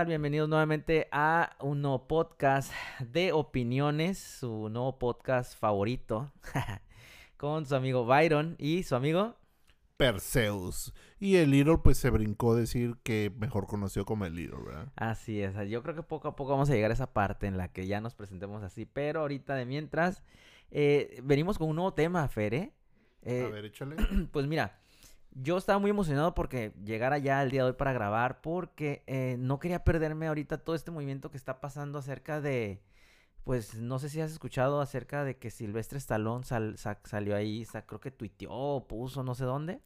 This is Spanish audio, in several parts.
tal? Bienvenidos nuevamente a un nuevo podcast de opiniones, su nuevo podcast favorito, con su amigo Byron y su amigo Perseus. Y el Little pues se brincó decir que mejor conocido como el Little, ¿verdad? Así es, yo creo que poco a poco vamos a llegar a esa parte en la que ya nos presentemos así, pero ahorita de mientras eh, venimos con un nuevo tema, Fer, ¿eh? a ver, échale. Pues mira, yo estaba muy emocionado porque llegara ya el día de hoy para grabar, porque eh, no quería perderme ahorita todo este movimiento que está pasando acerca de, pues no sé si has escuchado acerca de que Silvestre Stallone salió ahí, creo que tuiteó, puso, no sé dónde,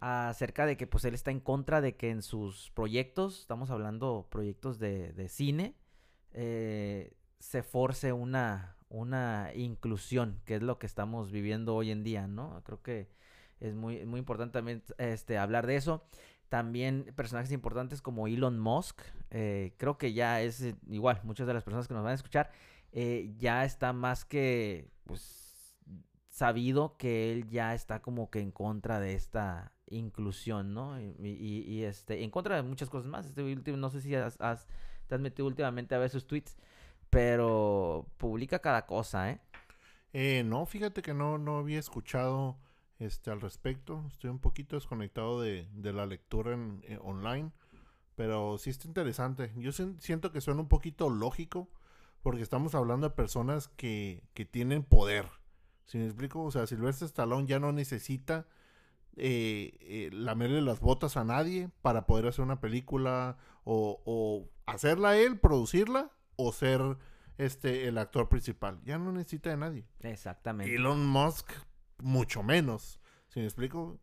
acerca de que pues él está en contra de que en sus proyectos, estamos hablando proyectos de, de cine, eh, se force una, una inclusión, que es lo que estamos viviendo hoy en día, ¿no? Creo que es muy, muy importante también este, hablar de eso. También personajes importantes como Elon Musk. Eh, creo que ya es eh, igual, muchas de las personas que nos van a escuchar, eh, ya está más que pues, sabido que él ya está como que en contra de esta inclusión, ¿no? Y, este, en contra de muchas cosas más. Este último, no sé si has, te has metido últimamente a ver sus tweets, pero publica cada cosa, ¿eh? Eh, no, fíjate que no, no había escuchado este, al respecto. Estoy un poquito desconectado de, la lectura en, eh, online. Pero sí está interesante. Yo siento que suena un poquito lógico. Porque estamos hablando de personas que, tienen poder. Si me explico? O sea, Silvestre Stallone ya no necesita eh, eh, lamerle las botas a nadie para poder hacer una película o, o, hacerla él, producirla o ser este el actor principal. Ya no necesita de nadie. Exactamente. Elon Musk mucho menos. ¿Sí me explico?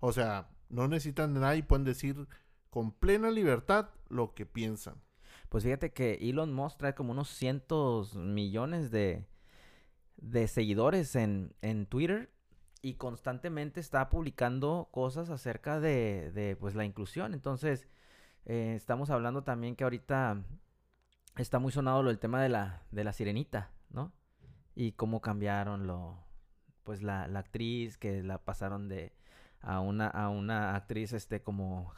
O sea, no necesitan de nada y pueden decir con plena libertad lo que piensan. Pues fíjate que Elon Musk trae como unos cientos millones de, de seguidores en, en Twitter y constantemente está publicando cosas acerca de, de pues la inclusión. Entonces, eh, estamos hablando también que ahorita está muy sonado lo del tema de la, de la sirenita, ¿no? Y cómo cambiaron lo, pues la, la actriz que la pasaron de a una a una actriz este como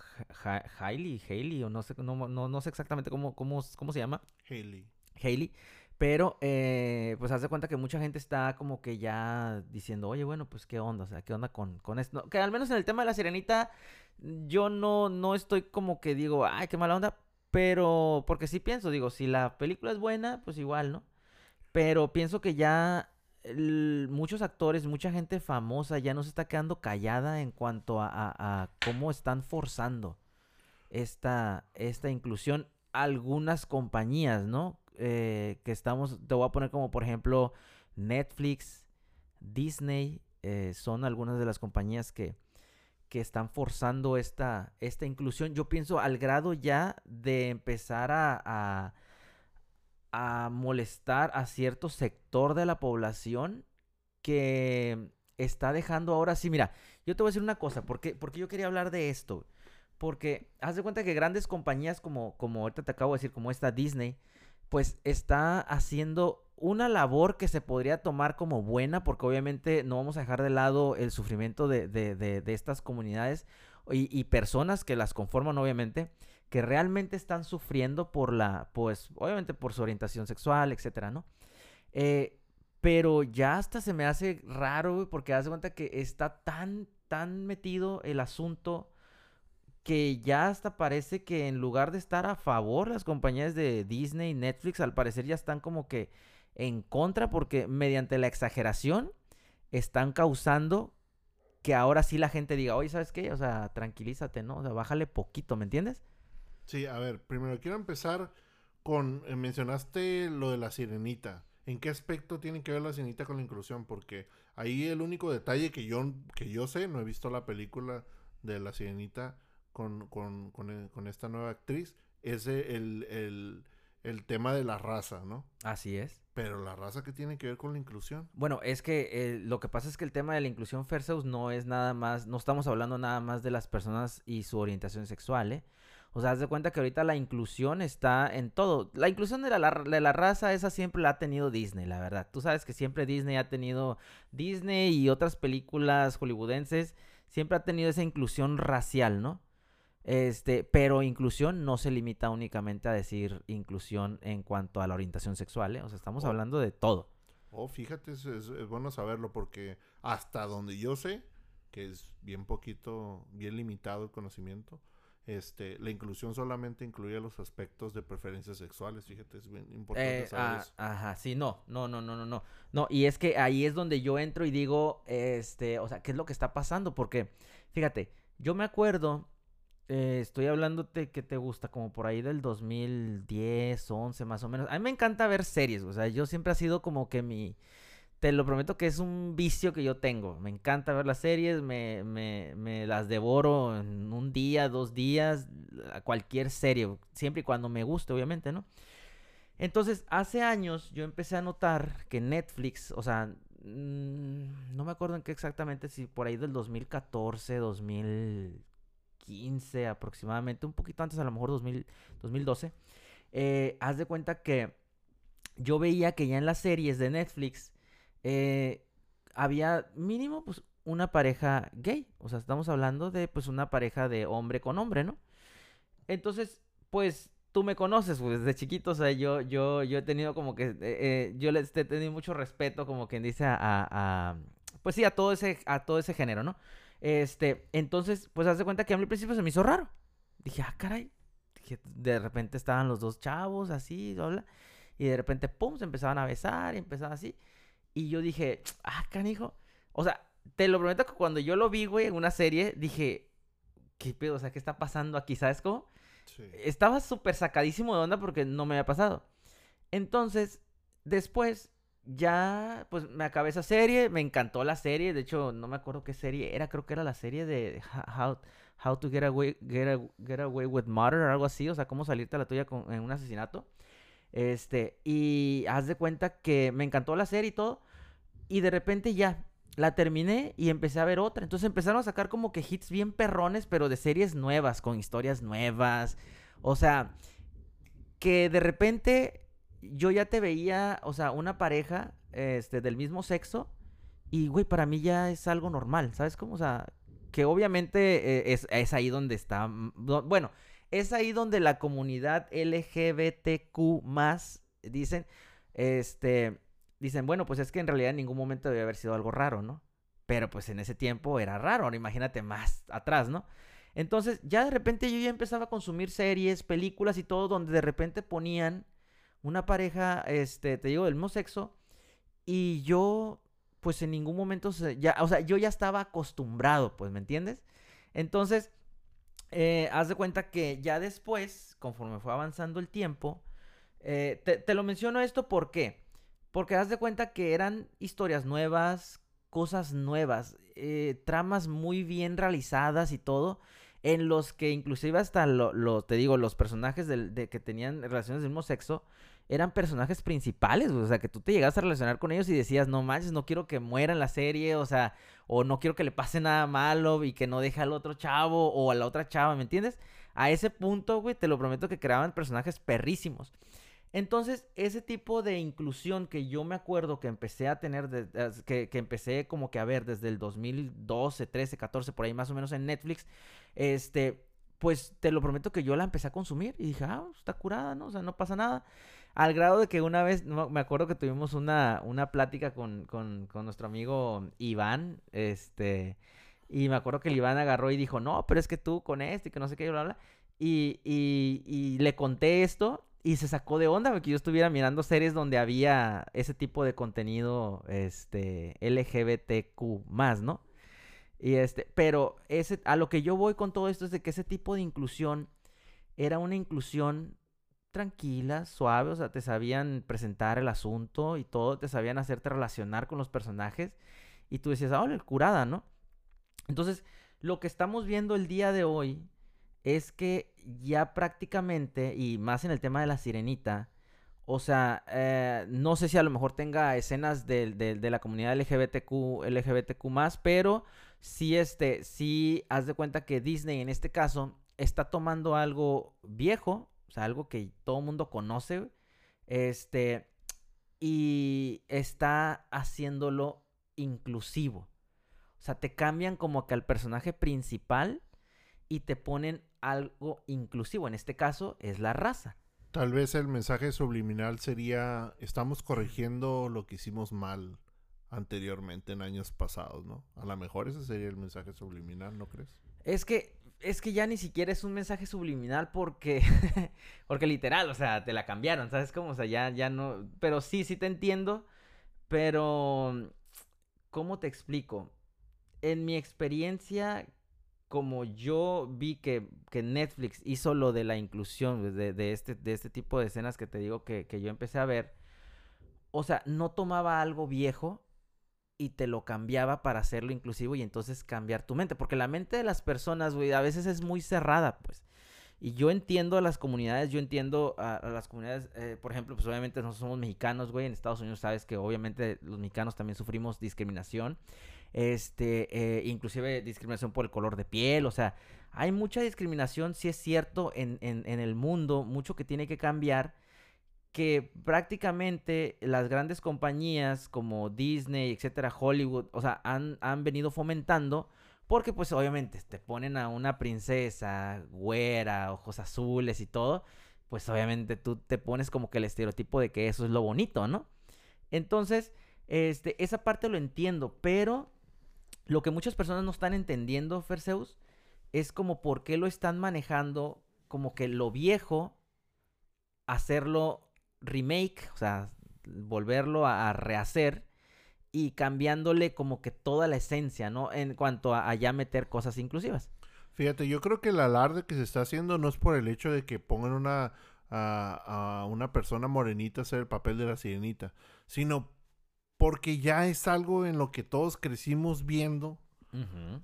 Hailey Hailey o no sé no, no, sé exactamente cómo, cómo, cómo se llama. Hailey. Hailey. Pero eh, pues haz de cuenta que mucha gente está como que ya diciendo oye bueno pues qué onda o sea qué onda con, con esto que al menos en el tema de la sirenita yo no no estoy como que digo ay qué mala onda pero porque sí pienso digo si la película es buena pues igual no pero pienso que ya muchos actores, mucha gente famosa ya no se está quedando callada en cuanto a, cómo están forzando esta, esta inclusión. Algunas compañías, ¿no? Eh, que estamos, te voy a poner como por ejemplo Netflix, Disney, eh, son algunas de las compañías que, que están forzando esta, esta inclusión. Yo pienso al grado ya de empezar a a molestar a cierto sector de la población que está dejando ahora sí, mira, yo te voy a decir una cosa, porque, porque yo quería hablar de esto. Porque haz de cuenta que grandes compañías como, como ahorita te acabo de decir, como esta Disney, pues está haciendo una labor que se podría tomar como buena, porque obviamente no vamos a dejar de lado el sufrimiento de, de, de, estas comunidades y, personas que las conforman, obviamente que realmente están sufriendo por la, pues, obviamente por su orientación sexual, etcétera, ¿no? Eh, pero ya hasta se me hace raro, porque das cuenta que está tan, tan metido el asunto que ya hasta parece que en lugar de estar a favor las compañías de Disney y Netflix, al parecer ya están como que en contra, porque mediante la exageración están causando que ahora sí la gente diga, oye, ¿sabes qué? O sea, tranquilízate, ¿no? Bájale poquito, ¿me entiendes? Sí, a ver, primero quiero empezar con, eh, mencionaste lo de la sirenita. ¿En qué aspecto tiene que ver la sirenita con la inclusión? Porque ahí el único detalle que yo, que yo sé, no he visto la película de la sirenita con, con, con, eh, esta nueva actriz, es el, el, el, tema de la raza, ¿no? Así es. Pero la raza que tiene que ver con la inclusión. Bueno, es que eh, lo que pasa es que el tema de la inclusión Ferseus no es nada más, no estamos hablando nada más de las personas y su orientación sexual, ¿eh? O sea, haz de cuenta que ahorita la inclusión está en todo. La inclusión de la, de la raza, esa siempre la ha tenido Disney, la verdad. Tú sabes que siempre Disney ha tenido, Disney y otras películas hollywoodenses, siempre ha tenido esa inclusión racial, ¿no? Este, pero inclusión no se limita únicamente a decir inclusión en cuanto a la orientación sexual, ¿eh? O sea, estamos Oh. hablando de todo. Oh, fíjate, es, es- es bueno saberlo porque hasta donde yo sé, que es bien poquito, bien limitado el conocimiento, este, la inclusión solamente incluye los aspectos de preferencias sexuales, fíjate, es bien importante Eh, saber ah, eso. ajá, sí, no, no, no, no, no, no. No, y es que ahí es donde yo entro y digo, este, o sea, ¿qué es lo que está pasando? Porque, fíjate, yo me acuerdo, eh, estoy hablándote que te gusta, como por ahí del 2010, 11 más o menos. A mí me encanta ver series, o sea, yo siempre ha sido como que mi, te lo prometo que es un vicio que yo tengo. Me encanta ver las series, me, me, me las devoro en un día, dos días, a cualquier serie, siempre y cuando me guste, obviamente, ¿no? Entonces, hace años yo empecé a notar que Netflix, o sea, no me acuerdo en qué exactamente, si por ahí del 2014, 2015 aproximadamente, un poquito antes, a lo mejor 2000, 2012, eh, haz de cuenta que yo veía que ya en las series de Netflix eh, había mínimo pues una pareja gay, o sea, estamos hablando de pues una pareja de hombre con hombre, ¿no? Entonces, pues tú me conoces, pues desde chiquito, o sea, yo, yo, yo he tenido como que, eh, eh, yo les he tenido mucho respeto, como quien dice, a, a- a- pues sí, a todo ese, a todo ese género, ¿no? Este, entonces, pues haz de cuenta que a mí al principio se me hizo raro. Dije, ah, caray. Dije, de repente estaban los dos chavos así, bla, y de repente, pum, se empezaban a besar y empezaban así. Y yo dije, ah, canijo. O sea, te lo prometo que cuando yo lo vi, güey, en una serie, dije, ¿qué pedo? O sea, ¿qué está pasando aquí? ¿Sabes cómo? Sí. estaba súper sacadísimo de onda porque no me había pasado. Entonces, después, ya, pues me acabé esa serie, me encantó la serie, de hecho, no me acuerdo qué serie era, creo que era la serie de How, How to Get Away, Get, A- Get Away with Murder, o algo así, o sea, cómo salirte a la tuya con, en un asesinato. Este, y haz de cuenta que me encantó la serie y todo, y de repente ya, la terminé y empecé a ver otra. Entonces empezaron a sacar como que hits bien perrones, pero de series nuevas, con historias nuevas. O sea, que de repente yo ya te veía, o sea, una pareja este, del mismo sexo. Y, güey, para mí ya es algo normal, ¿sabes cómo? O sea, que obviamente eh, es, es ahí donde está... mm, Bueno, es ahí donde la comunidad LGBTQ más dicen, este, dicen, bueno, pues es que en realidad en ningún momento debe haber sido algo raro, ¿no? Pero pues en ese tiempo era raro, ahora imagínate más atrás, ¿no? Entonces ya de repente yo ya empezaba a consumir series, películas y todo donde de repente ponían una pareja, este, te digo, del mismo sexo y yo pues en ningún momento se- ya, o sea, yo ya estaba acostumbrado, pues, ¿me entiendes? Entonces, eh, haz de cuenta que ya después, conforme fue avanzando el tiempo, eh, te, te lo menciono esto ¿por qué? Porque haz de cuenta que eran historias nuevas, cosas nuevas, eh, tramas muy bien realizadas y todo, en los que inclusive hasta lo, lo- te digo, los personajes del- de, que tenían relaciones del mismo sexo eran personajes principales, o sea, que tú te llegas a relacionar con ellos y decías, no manches, no quiero que muera en la serie, o sea, o no quiero que le pase nada malo y que no deje al otro chavo o a la otra chava, ¿me entiendes? A ese punto, güey, te lo prometo que creaban personajes perrísimos. Entonces, ese tipo de inclusión que yo me acuerdo que empecé a tener, que, que empecé como que a ver desde el 2012, 13, 14, por ahí más o menos en Netflix, este, pues te lo prometo que yo la empecé a consumir y dije, ah, está curada, ¿no? O sea, no pasa nada. Al grado de que una vez, no, me acuerdo que tuvimos una, una plática con, con, nuestro amigo Iván, este, y me acuerdo que el Iván agarró y dijo, no, pero es que tú con esto y que no sé qué, bla, bla. Y, y, y le conté esto y se sacó de onda porque yo estuviera mirando series donde había ese tipo de contenido, este, LGBTQ más, ¿no? Y este, pero ese, a lo que yo voy con todo esto es de que ese tipo de inclusión era una inclusión tranquila, suave, o sea, te sabían presentar el asunto y todo, te sabían hacerte relacionar con los personajes y tú decías, ah, curada, ¿no? Entonces, lo que estamos viendo el día de hoy es que ya prácticamente, y más en el tema de la sirenita, o sea, eh, no sé si a lo mejor tenga escenas de, de- de la comunidad LGBTQ, LGBTQ más, pero sí, este, sí, haz de cuenta que Disney en este caso está tomando algo viejo, o sea, algo que todo el mundo conoce, este, y está haciéndolo inclusivo. O sea, te cambian como que al personaje principal y te ponen algo inclusivo. En este caso es la raza. Tal vez el mensaje subliminal sería, estamos corrigiendo lo que hicimos mal anteriormente en años pasados, ¿no? A lo mejor ese sería el mensaje subliminal, ¿no crees? Es que es que ya ni siquiera es un mensaje subliminal porque porque literal, o sea, te la cambiaron, ¿sabes cómo? O sea, ya ya no, pero sí sí te entiendo, pero ¿cómo te explico? En mi experiencia como yo vi que, Netflix hizo lo de la inclusión de, este, de este tipo de escenas que te digo que, yo empecé a ver, o sea, no tomaba algo viejo y te lo cambiaba para hacerlo inclusivo y entonces cambiar tu mente, porque la mente de las personas, güey, a veces es muy cerrada, pues. Y yo entiendo a las comunidades, yo entiendo a, las comunidades, eh, por ejemplo, pues obviamente nosotros somos mexicanos, güey, en Estados Unidos sabes que obviamente los mexicanos también sufrimos discriminación este, eh, inclusive discriminación por el color de piel, o sea, hay mucha discriminación, si es cierto, en, el mundo, mucho que tiene que cambiar, que prácticamente las grandes compañías como Disney, etcétera, Hollywood, o sea, han, han venido fomentando, porque pues obviamente te ponen a una princesa güera, ojos azules y todo, pues obviamente tú te pones como que el estereotipo de que eso es lo bonito, ¿no? Entonces, este, esa parte lo entiendo, pero lo que muchas personas no están entendiendo, Ferseus, es como por qué lo están manejando como que lo viejo, hacerlo remake, o sea, volverlo a, rehacer y cambiándole como que toda la esencia, ¿no? En cuanto a, ya meter cosas inclusivas. Fíjate, yo creo que el alarde que se está haciendo no es por el hecho de que pongan una a, a una persona morenita a hacer el papel de la sirenita, sino porque ya es algo en lo que todos crecimos viendo.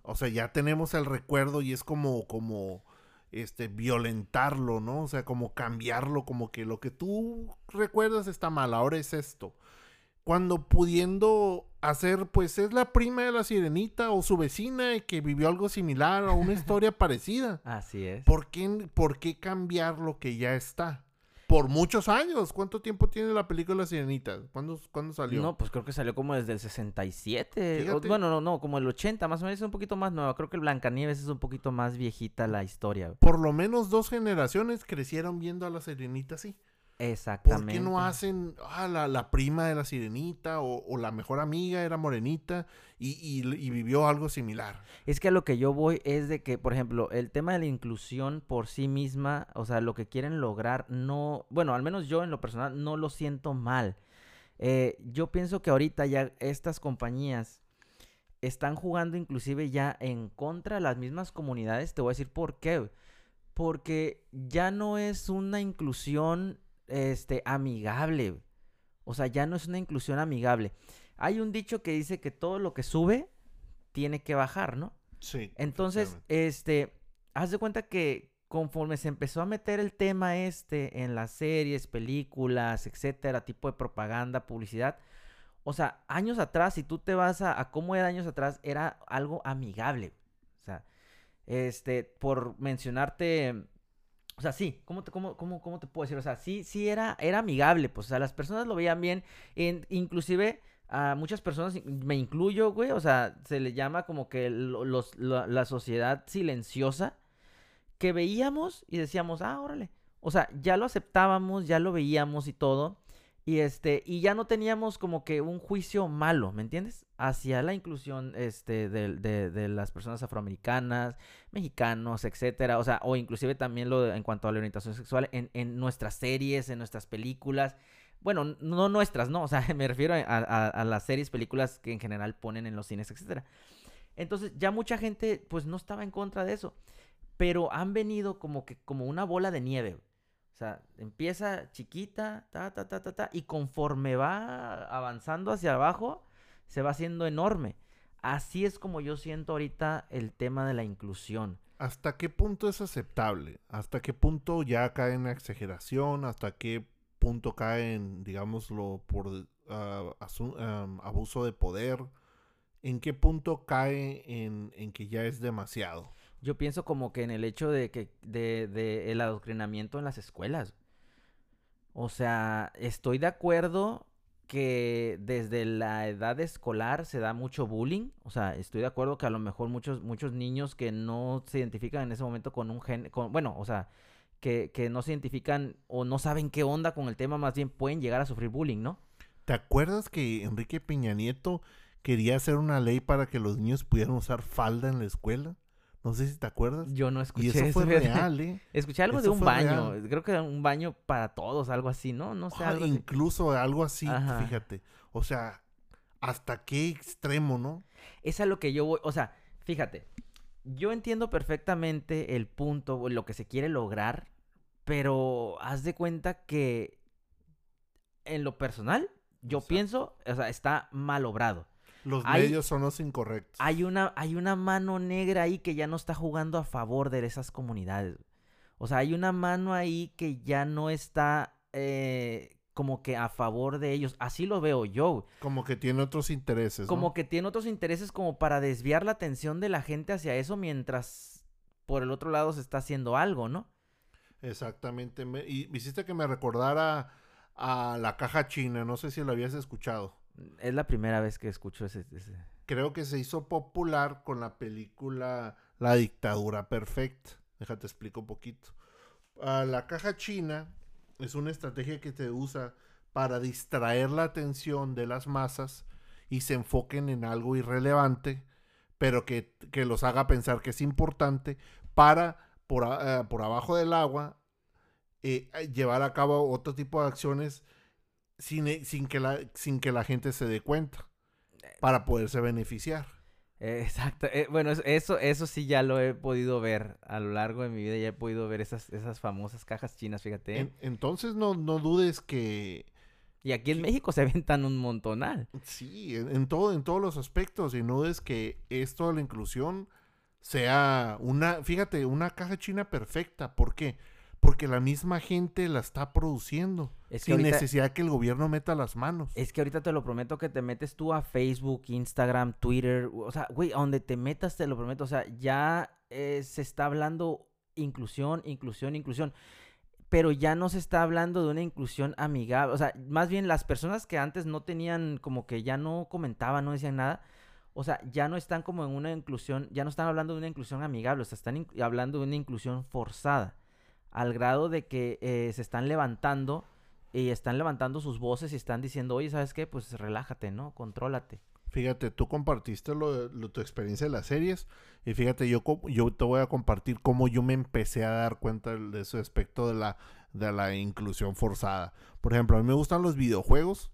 O sea, ya tenemos el recuerdo y es como, como, este, violentarlo, ¿no? O sea, como cambiarlo, como que lo que tú recuerdas está mal, ahora es esto. Cuando pudiendo hacer, pues es la prima de la sirenita o su vecina y que vivió algo similar o una historia parecida. Así es. ¿Por qué, ¿Por qué cambiar lo que ya está? Por muchos años. ¿Cuánto tiempo tiene la película Sirenita? ¿Cuándo, ¿Cuándo, salió? No, pues creo que salió como desde el 67. bueno, no, no, como el 80, más o menos es un poquito más nueva. Creo que el Blancanieves es un poquito más viejita la historia. Por lo menos dos generaciones crecieron viendo a la Sirenita así. Exactamente. ¿Por qué no hacen ah, la, prima de la sirenita o, la mejor amiga era morenita y, vivió algo similar? Es que a lo que yo voy es de que, por ejemplo, el tema de la inclusión por sí misma, o sea, lo que quieren lograr, no, bueno, al menos yo en lo personal no lo siento mal. Eh, yo pienso que ahorita ya estas compañías están jugando inclusive ya en contra de las mismas comunidades. Te voy a decir por qué. Porque ya no es una inclusión este, amigable. O sea, ya no es una inclusión amigable. Hay un dicho que dice que todo lo que sube tiene que bajar, ¿no? Sí. Entonces, este, haz de cuenta que conforme se empezó a meter el tema este en las series, películas, etcétera, tipo de propaganda, publicidad, o sea, años atrás, si tú te vas a, a cómo era años atrás, era algo amigable. O sea, este, por mencionarte o sea, sí, ¿cómo te, cómo, cómo, cómo te puedo decir? O sea, sí, sí era, era amigable, pues, o sea, las personas lo veían bien, en, inclusive a muchas personas, me incluyo, güey, o sea, se le llama como que los, la, sociedad silenciosa, que veíamos y decíamos, ah, órale, o sea, ya lo aceptábamos, ya lo veíamos y todo, y este, y ya no teníamos como que un juicio malo, ¿me entiendes? Hacia la inclusión este, de, las personas afroamericanas, mexicanos, etcétera. O sea, o inclusive también lo en cuanto a la orientación sexual en, nuestras series, en nuestras películas. Bueno, no nuestras, no. O sea, me refiero a, las series, películas que en general ponen en los cines, etcétera. Entonces, ya mucha gente, pues, no estaba en contra de eso. Pero han venido como que, como una bola de nieve. O sea, empieza chiquita, ta, ta, ta, ta, ta, y conforme va avanzando hacia abajo, se va haciendo enorme. Así es como yo siento ahorita el tema de la inclusión. ¿Hasta qué punto es aceptable? ¿Hasta qué punto ya cae en exageración? ¿Hasta qué punto cae en, digámoslo, por ah, abuso de poder? ¿En qué punto cae en que ya es demasiado? Yo pienso como que en el hecho de que de, de el adoctrinamiento en las escuelas. O sea, estoy de acuerdo que desde la edad escolar se da mucho bullying. O sea, estoy de acuerdo que a lo mejor muchos, muchos niños que no se identifican en ese momento con un gen, con, bueno, o sea, que, que no se identifican o no saben qué onda con el tema, más bien pueden llegar a sufrir bullying, ¿no? ¿Te acuerdas que Enrique Peña Nieto quería hacer una ley para que los niños pudieran usar falda en la escuela? No sé si te acuerdas. Yo no escuché Y eso fue real, ¿eh? Escuché algo de un baño. real. Creo que era un baño para todos, algo así, ¿no? No sé, Ah, algo así. incluso algo así, Ajá. fíjate. O sea, hasta qué extremo, ¿no? Es a lo que yo voy, o sea, fíjate, yo entiendo perfectamente el punto, lo que se quiere lograr, pero haz de cuenta que en lo personal, yo Exacto. pienso, o sea, está mal obrado. Los Hay- medios son los incorrectos. Hay una, hay una mano negra ahí que ya no está jugando a favor de esas comunidades. O sea, hay una mano ahí que ya no está eh, como que a favor de ellos. Así lo veo yo. Como que tiene otros intereses, ¿no? Como que tiene otros intereses como para desviar la atención de la gente hacia eso mientras por el otro lado se está haciendo algo, ¿no? Exactamente. Me- y me hiciste que me recordara a la caja china. No sé si lo habías escuchado. Es la primera vez que escucho ese... Creo que se hizo popular con la película La dictadura perfecta. Déjate explico un poquito. Ah, la caja china es una estrategia que te usa para distraer la atención de las masas y se enfoquen en algo irrelevante, pero que, que los haga pensar que es importante para, por, eh, por abajo del agua, eh, llevar a cabo otro tipo de acciones sin, eh, sin, que la, sin que la gente se dé cuenta, para poderse beneficiar. Eh, Exacto. eh, bueno, es- eso, eso sí ya lo he podido ver a lo largo de mi vida. Ya he podido ver esas, esas famosas cajas chinas, fíjate. En- entonces no, no dudes que Y aquí en México se aventan un montonal. sí, en, en todo, en todos los aspectos, y no dudes que esto de la inclusión sea una, fíjate, una caja china perfecta. ¿Por qué? Porque la misma gente la está produciendo. Es que sin ahorita- necesidad que el gobierno meta las manos. Es que ahorita te lo prometo que te metes tú a Facebook, Instagram, Twitter, o sea, güey, a donde te metas te lo prometo, o sea, ya eh, se está hablando inclusión, inclusión, inclusión, pero ya no se está hablando de una inclusión amigable, o sea, más bien las personas que antes no tenían, como que ya no comentaban, no decían nada, o sea, ya no están como en una inclusión, ya no están hablando de una inclusión amigable, o sea, están hablando de una inclusión forzada, al grado de que eh, se están levantando y están levantando sus voces y están diciendo, oye, ¿sabes qué? Pues relájate, ¿no? Contrólate. Fíjate, tú compartiste lo, tu experiencia de las series y fíjate, yo, yo te voy a compartir cómo yo me empecé a dar cuenta de ese aspecto de la, de la inclusión forzada. Por ejemplo, a mí me gustan los videojuegos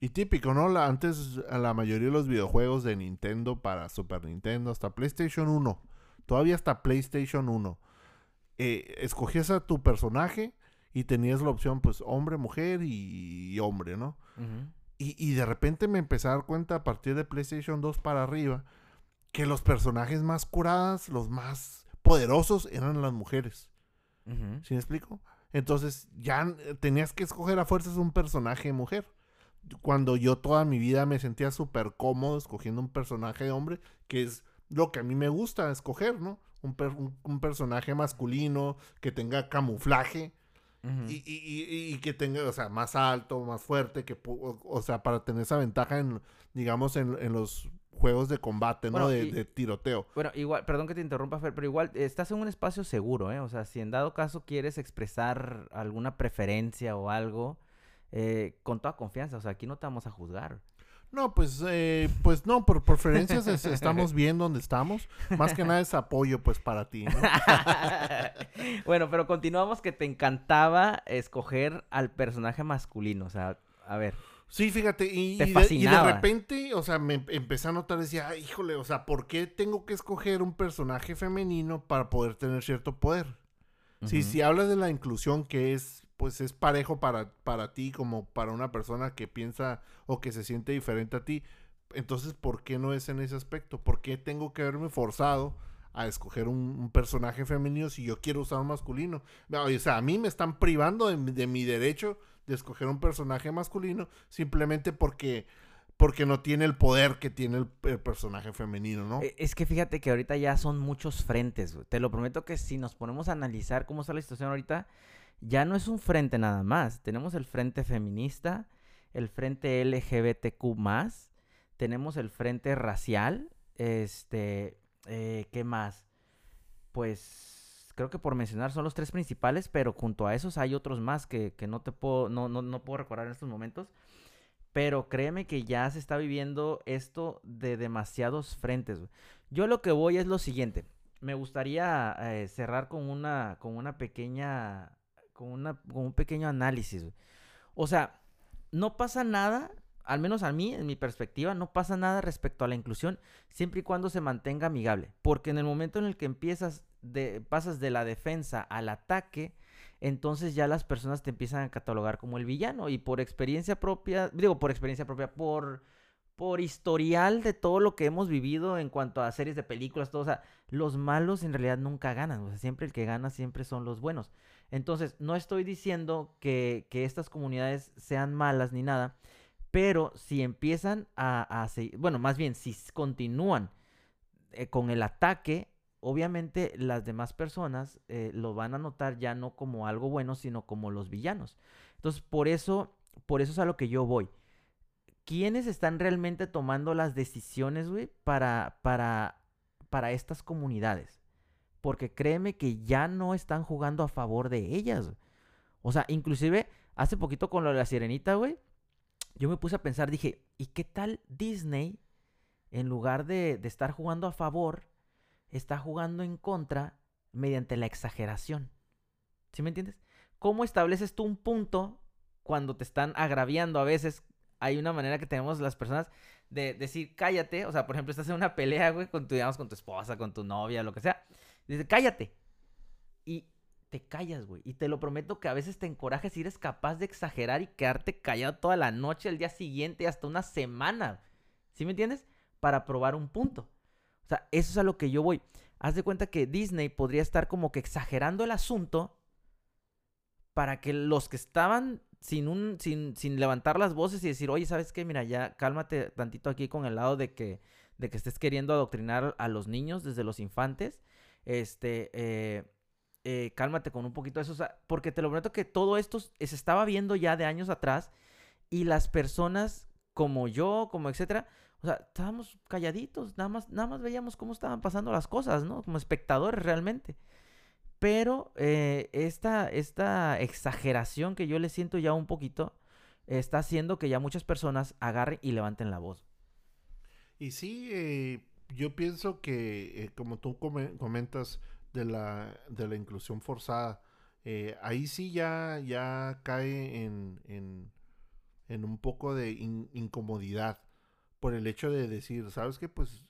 y típico, ¿no? La- antes la mayoría de los videojuegos de Nintendo para Super Nintendo hasta PlayStation 1, todavía hasta PlayStation 1, eh, escogías a tu personaje y tenías la opción pues hombre, mujer y, y hombre, ¿no? Y, y de repente me empecé a dar cuenta a partir de PlayStation 2 para arriba que los personajes más curadas, los más poderosos eran las mujeres. Ujú. ¿Sí me explico? Entonces ya eh, tenías que escoger a fuerzas un personaje mujer. Cuando yo toda mi vida me sentía súper cómodo escogiendo un personaje de hombre, que es lo que a mí me gusta escoger, ¿no? Un, per- un- un personaje masculino que tenga camuflaje. Y, y- y- y que tenga, o sea, más alto, más fuerte, que, o, o sea, para tener esa ventaja en, digamos, en, en los juegos de combate, ¿no? Bueno, de, de tiroteo. Bueno, igual, perdón que te interrumpa, Fer, pero igual eh, estás en un espacio seguro, ¿eh? O sea, si en dado caso quieres expresar alguna preferencia o algo, eh, con toda confianza, o sea, aquí no te vamos a juzgar. No, pues, eh, pues no, por preferencias es- estamos bien donde estamos. Más que nada es apoyo, pues, para ti, ¿no? bueno, pero continuamos que te encantaba escoger al personaje masculino, o sea, a ver. Sí, fíjate, y, Te y de, y de fascinaba. repente, o sea, me em- empecé a notar, decía, "Ay, híjole, o sea, ¿por qué tengo que escoger un personaje femenino para poder tener cierto poder? Sí, Ujú. si hablas de la inclusión que es, pues es parejo para, para ti como para una persona que piensa o que se siente diferente a ti, entonces, ¿por qué no es en ese aspecto? ¿Por qué tengo que verme forzado a escoger un, personaje femenino si yo quiero usar un masculino? No, O sea, a mí me están privando de, de mi derecho de escoger un personaje masculino simplemente porque porque no tiene el poder que tiene el, personaje femenino, ¿no? Eh, Es que fíjate que ahorita ya son muchos frentes. Te lo prometo que si nos ponemos a analizar cómo está la situación ahorita, ya no es un frente nada más. Tenemos el frente feminista, el frente LGBTQ+, tenemos el frente racial, este, eh, ¿qué más? Pues creo que por mencionar son los tres principales, pero junto a esos hay otros más que, que no te puedo, no, no, no puedo recordar en estos momentos. Pero créeme que ya se está viviendo esto de demasiados frentes. Yo lo que voy es lo siguiente. Me gustaría eh, cerrar con una, con una pequeña, con una, con un pequeño análisis. O sea, no pasa nada, al menos a mí, en mi perspectiva, no pasa nada respecto a la inclusión, siempre y cuando se mantenga amigable. Porque en el momento en el que empiezas de, pasas de la defensa al ataque, entonces ya las personas te empiezan a catalogar como el villano. Y por experiencia propia, digo por experiencia propia, por, por historial de todo lo que hemos vivido en cuanto a series de películas, todo, o sea, los malos en realidad nunca ganan. O sea, siempre el que gana siempre son los buenos. Entonces, no estoy diciendo que, que estas comunidades sean malas ni nada, pero si empiezan a, seguir, bueno, más bien, si continúan eh, con el ataque, obviamente las demás personas eh, lo van a notar ya no como algo bueno, sino como los villanos. Entonces, por eso, por eso es a lo que yo voy. ¿Quiénes están realmente tomando las decisiones, güey, para, para, para estas comunidades? Porque créeme que ya no están jugando a favor de ellas. O sea, inclusive hace poquito con lo de la sirenita, güey, yo me puse a pensar, dije, ¿y qué tal Disney, en lugar de, de estar jugando a favor, está jugando en contra mediante la exageración? ¿Sí me entiendes? ¿Cómo estableces tú un punto cuando te están agraviando a veces? Hay una manera que tenemos las personas de decir, cállate. O sea, por ejemplo, estás en una pelea, güey, con tu, digamos, con tu esposa, con tu novia, lo que sea. Dice, cállate. Y te callas, güey. Y te lo prometo que a veces te encorajas y eres capaz de exagerar y quedarte callado toda la noche, el día siguiente, hasta una semana. ¿Sí me entiendes? Para probar un punto. O sea, eso es a lo que yo voy. Haz de cuenta que Disney podría estar como que exagerando el asunto para que los que estaban sin un sin, sin levantar las voces y decir, "Oye, ¿sabes qué? Mira, ya cálmate tantito aquí con el lado de que de que estés queriendo adoctrinar a los niños desde los infantes. Este, eh, eh, cálmate con un poquito de eso, porque te lo prometo que todo esto se estaba viendo ya de años atrás y las personas como yo, como etcétera, o sea, estábamos calladitos, nada más, nada más veíamos cómo estaban pasando las cosas, ¿no? Como espectadores realmente. Pero eh, esta, esta exageración que yo le siento ya un poquito está haciendo que ya muchas personas agarren y levanten la voz. Y sí, eh, yo pienso que, eh, como tú come- comentas de la, de la inclusión forzada, ahí sí ya, ya cae en, en, un poco de in- incomodidad por el hecho de decir, ¿sabes qué? Pues,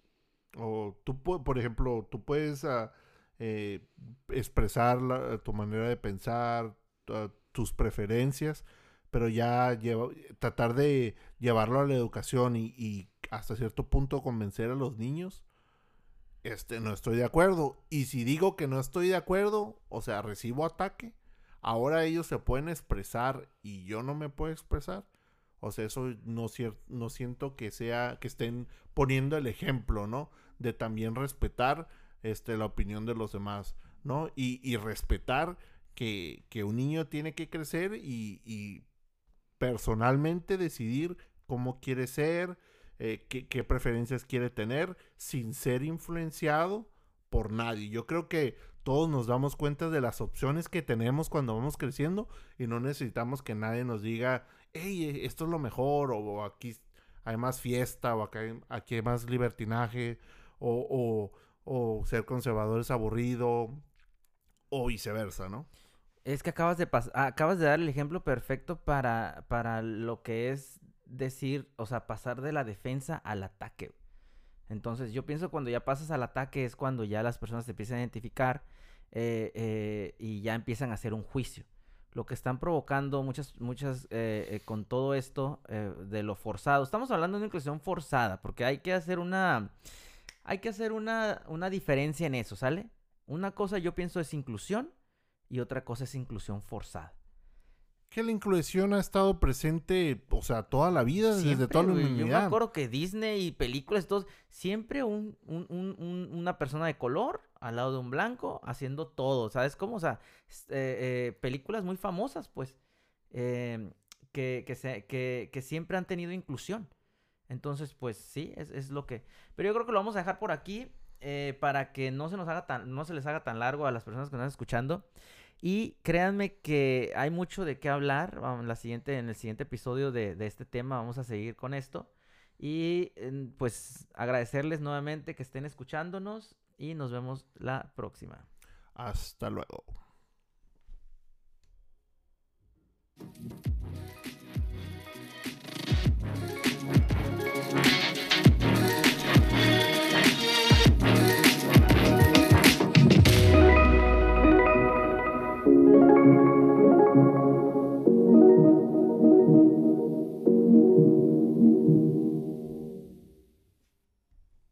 o tú, por ejemplo, tú puedes ah, eh, expresar la- tu manera de pensar, tu- tus preferencias, pero ya tratar de llevarlo a la educación y, y hasta cierto punto convencer a los niños, este, no estoy de acuerdo. Y si digo que no estoy de acuerdo, o sea, recibo ataque, ahora ellos se pueden expresar y yo no me puedo expresar. O sea, eso no, no siento que sea, que estén poniendo el ejemplo, ¿no? De también respetar este, la opinión de los demás, ¿no? Y, y respetar que, que un niño tiene que crecer y, y personalmente decidir cómo quiere ser, eh, qué, preferencias quiere tener, sin ser influenciado por nadie. Yo creo que todos nos damos cuenta de las opciones que tenemos cuando vamos creciendo y no necesitamos que nadie nos diga, hey, esto es lo mejor, o, aquí hay más fiesta, o acá aquí hay más libertinaje, o- o ser conservador es aburrido, o viceversa, ¿no? Es que acabas de ah, acabas de dar el ejemplo perfecto para, para lo que es decir, o sea, pasar de la defensa al ataque. Entonces, yo pienso cuando ya pasas al ataque es cuando ya las personas te empiezan a identificar eh, eh, y ya empiezan a hacer un juicio. Lo que están provocando muchas, muchas, eh, eh, con todo esto de lo forzado. Estamos hablando de una inclusión forzada, porque hay que hacer una, hay que hacer una, una diferencia en eso, ¿sale? Una cosa yo pienso es inclusión y otra cosa es inclusión forzada. que la inclusión ha estado presente, o sea, toda la vida, desde toda la humanidad. Yo me acuerdo que Disney y películas, todos, siempre un, un, un, una persona de color al lado de un blanco haciendo todo, ¿sabes cómo? O sea, eh, eh, películas muy famosas, pues, em, que, que, se, que, que, siempre han tenido inclusión. Entonces, pues sí, es, es, lo que... Pero yo creo que lo vamos a dejar por aquí eh, para que no se nos haga tan, no se les haga tan largo a las personas que nos están escuchando. Y créanme que hay mucho de qué hablar. La siguiente, en el siguiente episodio de, este tema vamos a seguir con esto. Y pues agradecerles nuevamente que estén escuchándonos y nos vemos la próxima. Hasta luego.